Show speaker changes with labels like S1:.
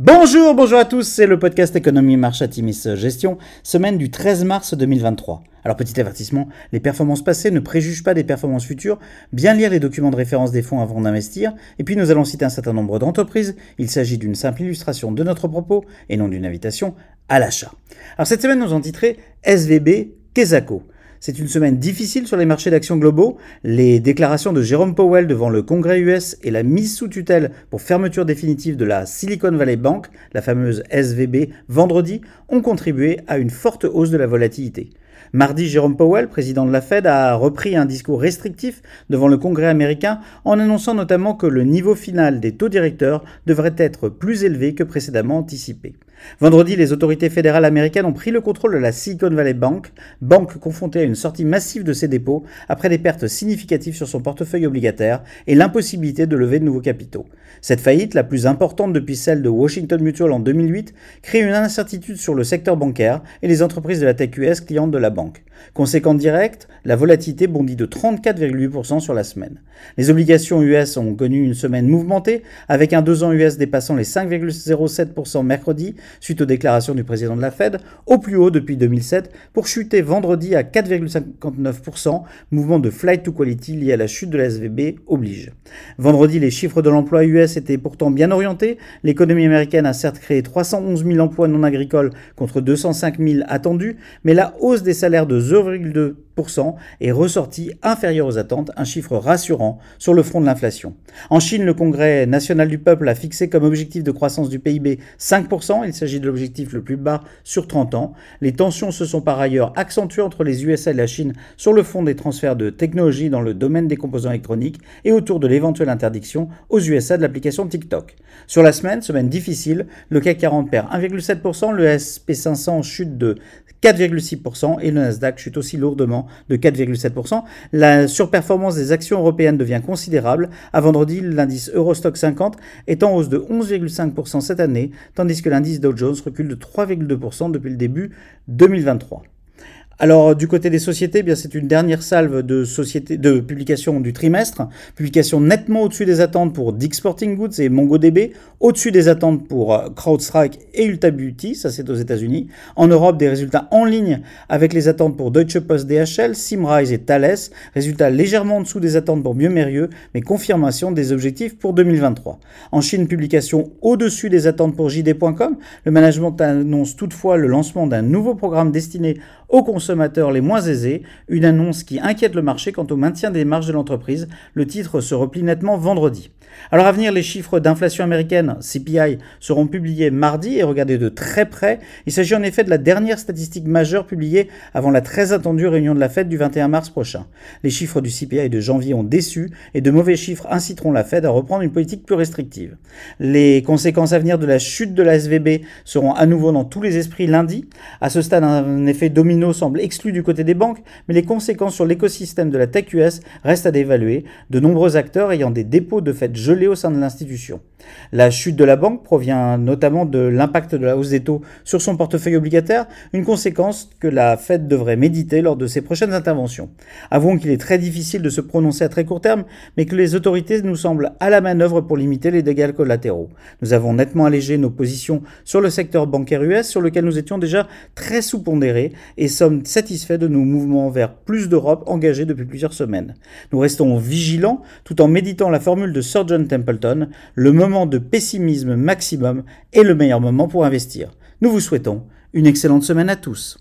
S1: Bonjour, bonjour à tous, c'est le podcast Économie Marche Timis Gestion, semaine du 13 mars 2023. Alors petit avertissement, les performances passées ne préjugent pas des performances futures, bien lire les documents de référence des fonds avant d'investir, et puis nous allons citer un certain nombre d'entreprises, il s'agit d'une simple illustration de notre propos et non d'une invitation à l'achat. Alors cette semaine nous en titré SVB Kesako. C'est une semaine difficile sur les marchés d'actions globaux. Les déclarations de Jérôme Powell devant le Congrès US et la mise sous tutelle pour fermeture définitive de la Silicon Valley Bank, la fameuse SVB, vendredi, ont contribué à une forte hausse de la volatilité. Mardi, Jérôme Powell, président de la Fed, a repris un discours restrictif devant le Congrès américain en annonçant notamment que le niveau final des taux directeurs devrait être plus élevé que précédemment anticipé. Vendredi, les autorités fédérales américaines ont pris le contrôle de la Silicon Valley Bank, banque confrontée à une sortie massive de ses dépôts après des pertes significatives sur son portefeuille obligataire et l'impossibilité de lever de nouveaux capitaux. Cette faillite, la plus importante depuis celle de Washington Mutual en 2008, crée une incertitude sur le secteur bancaire et les entreprises de la tech US clientes de la banque. Conséquence directe, la volatilité bondit de 34,8% sur la semaine. Les obligations US ont connu une semaine mouvementée, avec un 2 ans US dépassant les 5,07% mercredi, suite aux déclarations du président de la Fed, au plus haut depuis 2007, pour chuter vendredi à 4,59%, mouvement de flight to quality lié à la chute de la SVB oblige. Vendredi, les chiffres de l'emploi US étaient pourtant bien orientés. L'économie américaine a certes créé 311 000 emplois non agricoles contre 205 000 attendus, mais la hausse des salaires de 0,2% est ressortie inférieure aux attentes, un chiffre rassurant sur le front de l'inflation. En Chine, le Congrès national du peuple a fixé comme objectif de croissance du PIB 5%, il s'agit de l'objectif le plus bas sur 30 ans. Les tensions se sont par ailleurs accentuées entre les USA et la Chine sur le fond des transferts de technologies dans le domaine des composants électroniques et autour de l'éventuelle interdiction aux USA de l'application TikTok. Sur la semaine, semaine difficile, le CAC 40 perd 1,7%, le SP500 chute de 4,6% et le Nasdaq chute aussi lourdement de 4,7%. La surperformance des actions européennes devient considérable. À vendredi, l'indice Eurostock 50 est en hausse de 11,5% cette année, tandis que l'indice Dow Jones recule de 3,2% depuis le début 2023. Alors du côté des sociétés, eh bien c'est une dernière salve de sociétés de publication du trimestre, publication nettement au-dessus des attentes pour Dick Sporting Goods et MongoDB, au-dessus des attentes pour euh, CrowdStrike et Ulta Beauty, ça c'est aux États-Unis. En Europe, des résultats en ligne avec les attentes pour Deutsche Post DHL, Simrise et Thales, résultats légèrement en dessous des attentes pour Mieux Mérieux, mais confirmation des objectifs pour 2023. En Chine, publication au-dessus des attentes pour JD.com. Le management annonce toutefois le lancement d'un nouveau programme destiné aux consommateurs les moins aisés, une annonce qui inquiète le marché quant au maintien des marges de l'entreprise. Le titre se replie nettement vendredi. Alors à venir, les chiffres d'inflation américaine, CPI, seront publiés mardi et regardez de très près. Il s'agit en effet de la dernière statistique majeure publiée avant la très attendue réunion de la Fed du 21 mars prochain. Les chiffres du CPI de janvier ont déçu et de mauvais chiffres inciteront la Fed à reprendre une politique plus restrictive. Les conséquences à venir de la chute de la SVB seront à nouveau dans tous les esprits lundi. À ce stade, un effet domino semble exclu du côté des banques, mais les conséquences sur l'écosystème de la tech US restent à dévaluer. De nombreux acteurs ayant des dépôts de fait au sein de l'institution. La chute de la banque provient notamment de l'impact de la hausse des taux sur son portefeuille obligataire, une conséquence que la Fed devrait méditer lors de ses prochaines interventions. Avouons qu'il est très difficile de se prononcer à très court terme, mais que les autorités nous semblent à la manœuvre pour limiter les dégâts collatéraux. Nous avons nettement allégé nos positions sur le secteur bancaire US, sur lequel nous étions déjà très sous-pondérés, et sommes satisfaits de nos mouvements vers plus d'Europe engagés depuis plusieurs semaines. Nous restons vigilants tout en méditant la formule de Sir John Templeton, le moment de pessimisme maximum est le meilleur moment pour investir. Nous vous souhaitons une excellente semaine à tous.